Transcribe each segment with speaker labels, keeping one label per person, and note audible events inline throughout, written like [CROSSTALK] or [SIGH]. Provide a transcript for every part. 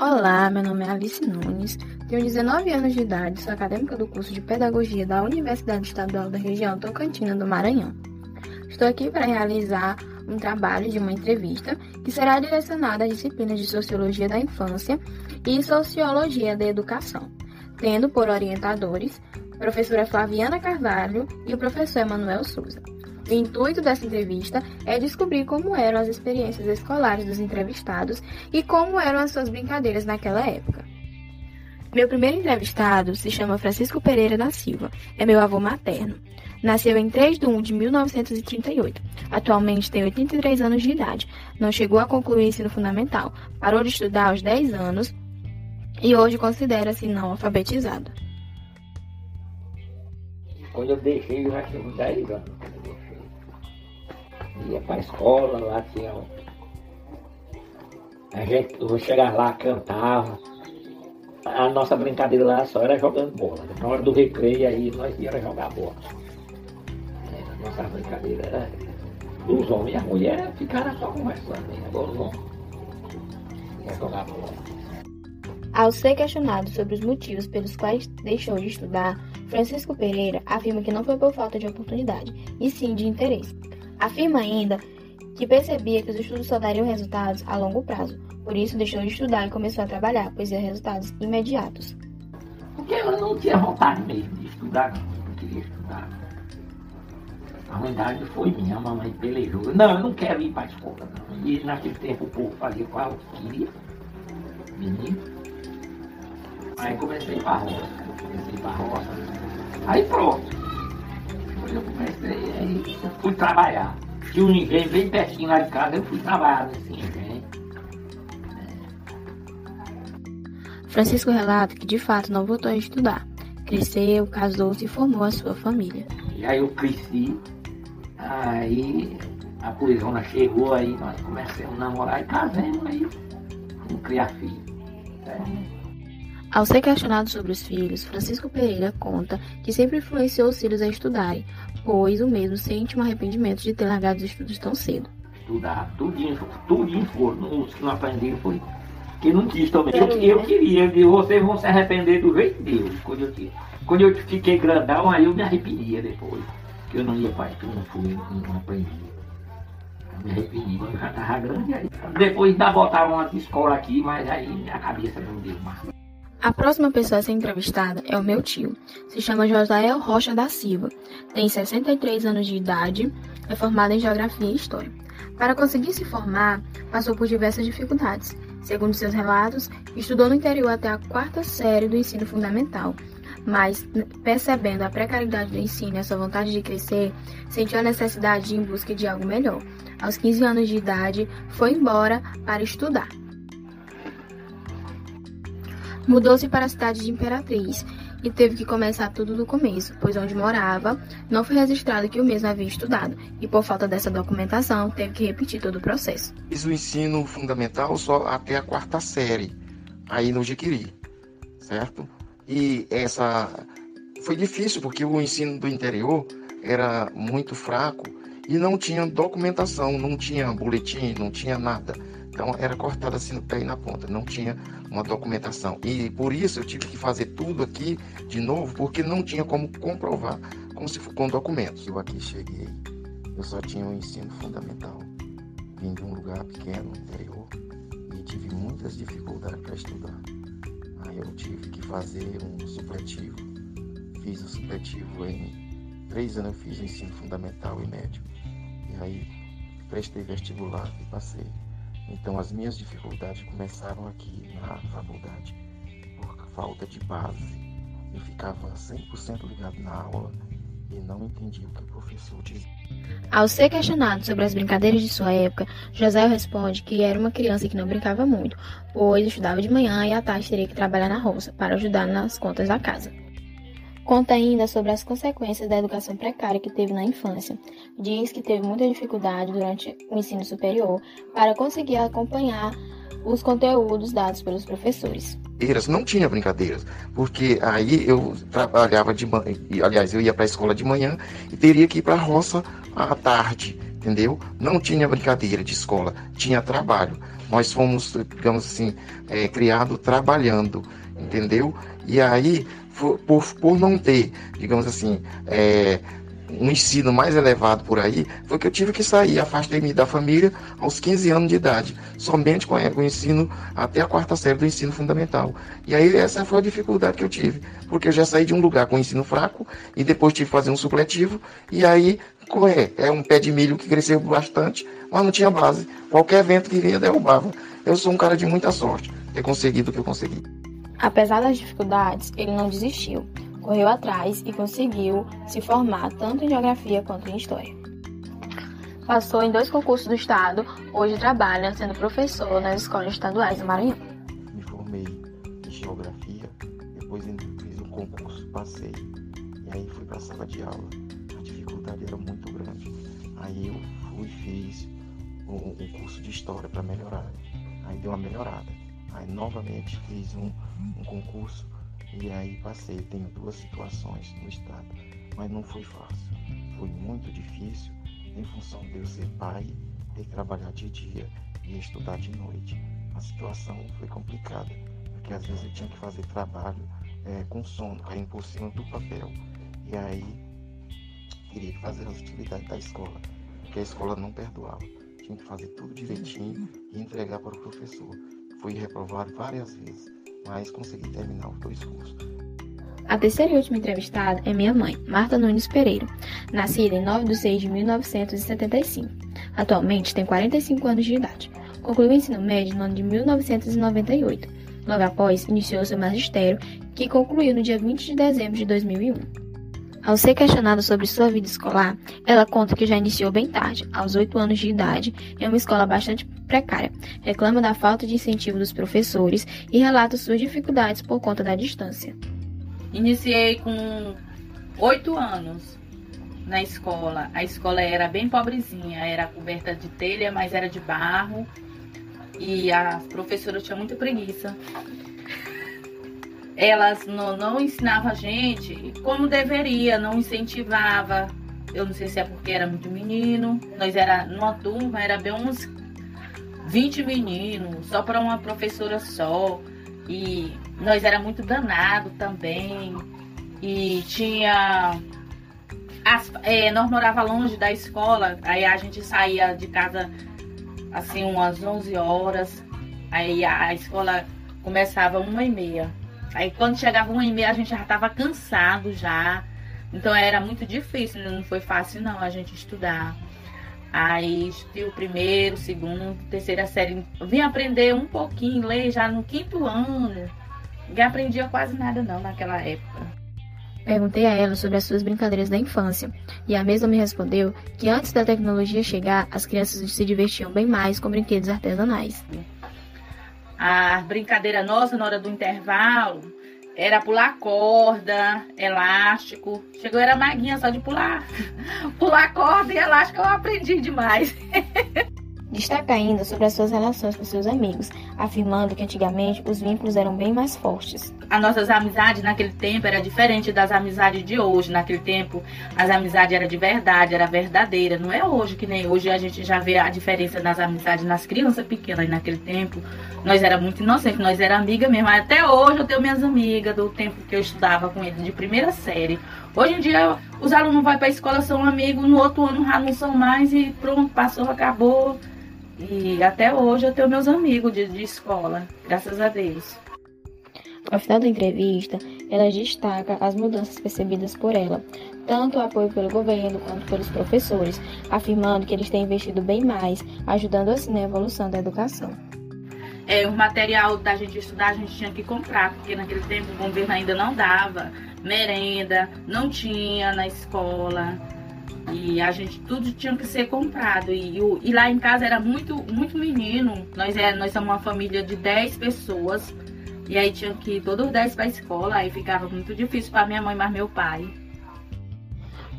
Speaker 1: Olá, meu nome é Alice Nunes, tenho 19 anos de idade, sou acadêmica do curso de Pedagogia da Universidade Estadual da região Tocantina do Maranhão. Estou aqui para realizar um trabalho de uma entrevista que será direcionada às disciplinas de Sociologia da Infância e Sociologia da Educação, tendo por orientadores a professora Flaviana Carvalho e o professor Emanuel Souza. O intuito dessa entrevista é descobrir como eram as experiências escolares dos entrevistados e como eram as suas brincadeiras naquela época. Meu primeiro entrevistado se chama Francisco Pereira da Silva, é meu avô materno. Nasceu em 3 de 1 de 1938. Atualmente tem 83 anos de idade. Não chegou a concluir o ensino fundamental. Parou de estudar aos 10 anos e hoje considera-se não alfabetizado.
Speaker 2: Quando eu deixei, eu já tinha 10 anos ia pra escola, lá tinha. A gente chegava lá, cantava. A nossa brincadeira lá só era jogando bola. Na hora do recreio aí nós íamos jogar bola. É, a nossa brincadeira era. Os homens e a mulher ficaram só conversando, hein? agora os homens jogar bola.
Speaker 1: Ao ser questionado sobre os motivos pelos quais deixou de estudar, Francisco Pereira afirma que não foi por falta de oportunidade, e sim de interesse. Afirma ainda que percebia que os estudos só dariam resultados a longo prazo, por isso deixou de estudar e começou a trabalhar, pois ia resultados imediatos.
Speaker 2: Porque eu não tinha vontade mesmo de estudar, não queria estudar. A ruindade foi minha, a mamãe pelejou. Não, eu não quero ir para a escola. Não. E naquele tempo o povo fazia qual queria, menino. Aí comecei para a roça, comecei para a roça. Aí pronto eu comecei, aí eu fui trabalhar. Tinha um engenho bem pertinho lá de casa, eu fui trabalhar nesse engenho.
Speaker 1: Francisco relata que de fato não voltou a estudar. Cresceu, casou-se e formou a sua família.
Speaker 2: E aí eu cresci, aí a poesona chegou, aí nós começamos a namorar e casamos, aí vamos criar filho.
Speaker 1: Ao ser questionado sobre os filhos, Francisco Pereira conta que sempre influenciou os filhos a estudarem, pois o mesmo sente um arrependimento de ter largado os estudos tão cedo.
Speaker 2: Estudar, tudinho, tudinho foram, os que não aprenderam foi que não quis também. Eu, eu queria, eu, vocês vão se arrepender do jeito deles. Quando eu, quando eu fiquei grandão, aí eu me arrependia depois. Que eu não ia para estudo, não fui, não aprendi. Eu me arrependi, eu já estava grande aí. Depois ainda botaram uma escola aqui, mas aí minha cabeça não deu mais.
Speaker 1: A próxima pessoa a ser entrevistada é o meu tio. Se chama Josael Rocha da Silva. Tem 63 anos de idade, é formado em Geografia e História. Para conseguir se formar, passou por diversas dificuldades. Segundo seus relatos, estudou no interior até a quarta série do ensino fundamental, mas, percebendo a precariedade do ensino e a sua vontade de crescer, sentiu a necessidade de ir em busca de algo melhor. Aos 15 anos de idade, foi embora para estudar. Mudou-se para a cidade de Imperatriz e teve que começar tudo do começo, pois onde morava não foi registrado que o mesmo havia estudado, e por falta dessa documentação teve que repetir todo o processo.
Speaker 3: Fiz o ensino fundamental só até a quarta série, aí no Jiquiri, certo? E essa foi difícil porque o ensino do interior era muito fraco e não tinha documentação, não tinha boletim, não tinha nada. Então era cortado assim no pé e na ponta, não tinha uma documentação. E por isso eu tive que fazer tudo aqui de novo, porque não tinha como comprovar como se for com documentos. Eu aqui cheguei, eu só tinha um ensino fundamental. Vim de um lugar pequeno, interior, e tive muitas dificuldades para estudar. Aí eu tive que fazer um supletivo. Fiz o supletivo em três anos, eu fiz o ensino fundamental e médio. E aí prestei vestibular e passei. Então as minhas dificuldades começaram aqui na faculdade, por falta de base. Eu ficava 100% ligado na aula e não entendia o que o professor dizia.
Speaker 1: Ao ser questionado sobre as brincadeiras de sua época, José responde que era uma criança que não brincava muito, pois estudava de manhã e à tarde teria que trabalhar na roça para ajudar nas contas da casa. Conta ainda sobre as consequências da educação precária que teve na infância. Diz que teve muita dificuldade durante o ensino superior para conseguir acompanhar os conteúdos dados pelos professores.
Speaker 3: Não tinha brincadeiras, porque aí eu trabalhava de manhã, aliás, eu ia para a escola de manhã e teria que ir para a roça à tarde, entendeu? Não tinha brincadeira de escola, tinha trabalho. Nós fomos, digamos assim, é, criados trabalhando, entendeu? E aí, por, por não ter, digamos assim, é, um ensino mais elevado por aí, foi que eu tive que sair, afastei-me da família aos 15 anos de idade, somente com o ensino até a quarta série do ensino fundamental. E aí essa foi a dificuldade que eu tive, porque eu já saí de um lugar com ensino fraco e depois tive que fazer um supletivo, e aí correr. É um pé de milho que cresceu bastante, mas não tinha base. Qualquer vento que vinha derrubava. Eu sou um cara de muita sorte, ter conseguido o que eu consegui.
Speaker 1: Apesar das dificuldades, ele não desistiu correu atrás e conseguiu se formar tanto em geografia quanto em história. Passou em dois concursos do estado, hoje trabalha sendo professor nas escolas estaduais do Maranhão.
Speaker 3: Me formei em geografia, depois fiz um concurso, passei, e aí fui para a sala de aula. A dificuldade era muito grande. Aí eu fui fiz um curso de história para melhorar. Aí deu uma melhorada. Aí novamente fiz um, um concurso e aí passei, tenho duas situações no estado, mas não foi fácil. Foi muito difícil em função de eu ser pai, ter que trabalhar de dia e estudar de noite. A situação foi complicada, porque às vezes eu tinha que fazer trabalho é, com sono, caindo por cima do papel. E aí teria que fazer as atividades da escola, porque a escola não perdoava. Tinha que fazer tudo direitinho e entregar para o professor. Fui reprovado várias vezes mas consegui terminar os dois cursos.
Speaker 1: A terceira e última entrevistada é minha mãe, Marta Nunes Pereira, nascida em 9 de 6 de 1975. Atualmente tem 45 anos de idade. Concluiu o ensino médio no ano de 1998. Logo após, iniciou seu magistério, que concluiu no dia 20 de dezembro de 2001. Ao ser questionada sobre sua vida escolar, ela conta que já iniciou bem tarde, aos 8 anos de idade, em uma escola bastante precária. Reclama da falta de incentivo dos professores e relata suas dificuldades por conta da distância.
Speaker 4: Iniciei com 8 anos na escola. A escola era bem pobrezinha, era coberta de telha, mas era de barro. E a professora tinha muita preguiça elas não, não ensinavam a gente como deveria, não incentivava. Eu não sei se é porque era muito menino. Nós era numa turma, era bem uns 20 meninos, só para uma professora só. E nós era muito danado também. E tinha. As, é, nós morava longe da escola, aí a gente saía de casa assim umas 11 horas. Aí a, a escola começava uma e meia. Aí quando chegava uma e meia a gente já estava cansado já. Então era muito difícil, não foi fácil não a gente estudar. Aí o primeiro, segundo, terceira série. Vim aprender um pouquinho, ler já no quinto ano. Ninguém aprendia quase nada não naquela época.
Speaker 1: Perguntei a ela sobre as suas brincadeiras da infância, e a mesma me respondeu que antes da tecnologia chegar, as crianças se divertiam bem mais com brinquedos artesanais
Speaker 4: a brincadeira nossa na hora do intervalo era pular corda, elástico. Chegou, era maguinha só de pular. [LAUGHS] pular corda e elástico eu aprendi demais. [LAUGHS]
Speaker 1: Destaca ainda sobre as suas relações com seus amigos, afirmando que antigamente os vínculos eram bem mais fortes.
Speaker 4: As nossas amizades naquele tempo era diferente das amizades de hoje. Naquele tempo, as amizades eram de verdade, era verdadeira. Não é hoje que nem hoje a gente já vê a diferença das amizades nas crianças pequenas. Naquele tempo, nós era muito inocentes, nós era amiga mesmo. Até hoje eu tenho minhas amigas do tempo que eu estudava com eles de primeira série. Hoje em dia, os alunos vão para a escola, são amigos, no outro ano já não são mais e pronto, passou, acabou. E até hoje eu tenho meus amigos de, de escola, graças a Deus.
Speaker 1: Ao final da entrevista, ela destaca as mudanças percebidas por ela, tanto o apoio pelo governo quanto pelos professores, afirmando que eles têm investido bem mais, ajudando assim na evolução da educação.
Speaker 4: É, o material da gente estudar a gente tinha que comprar, porque naquele tempo o governo ainda não dava merenda, não tinha na escola. E a gente tudo tinha que ser comprado. E, e lá em casa era muito, muito menino. Nós, é, nós somos uma família de 10 pessoas. E aí tinha que ir todos 10 para a escola. Aí ficava muito difícil para minha mãe, mas meu pai.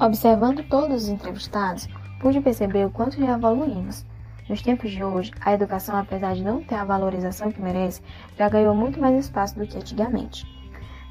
Speaker 1: Observando todos os entrevistados, pude perceber o quanto já evoluímos. Nos tempos de hoje, a educação, apesar de não ter a valorização que merece, já ganhou muito mais espaço do que antigamente.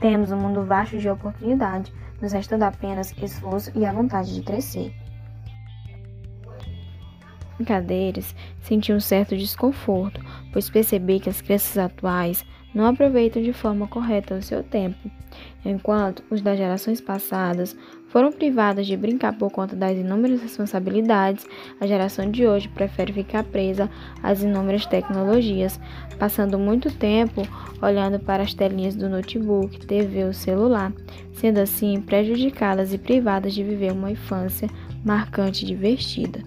Speaker 1: Temos um mundo vasto de oportunidade, nos restando apenas esforço e a vontade de crescer. brincadeiras, senti um certo desconforto, pois percebi que as crianças atuais não aproveitam de forma correta o seu tempo, enquanto os das gerações passadas foram privadas de brincar por conta das inúmeras responsabilidades, a geração de hoje prefere ficar presa às inúmeras tecnologias, passando muito tempo olhando para as telinhas do notebook, TV ou celular, sendo assim prejudicadas e privadas de viver uma infância marcante e divertida.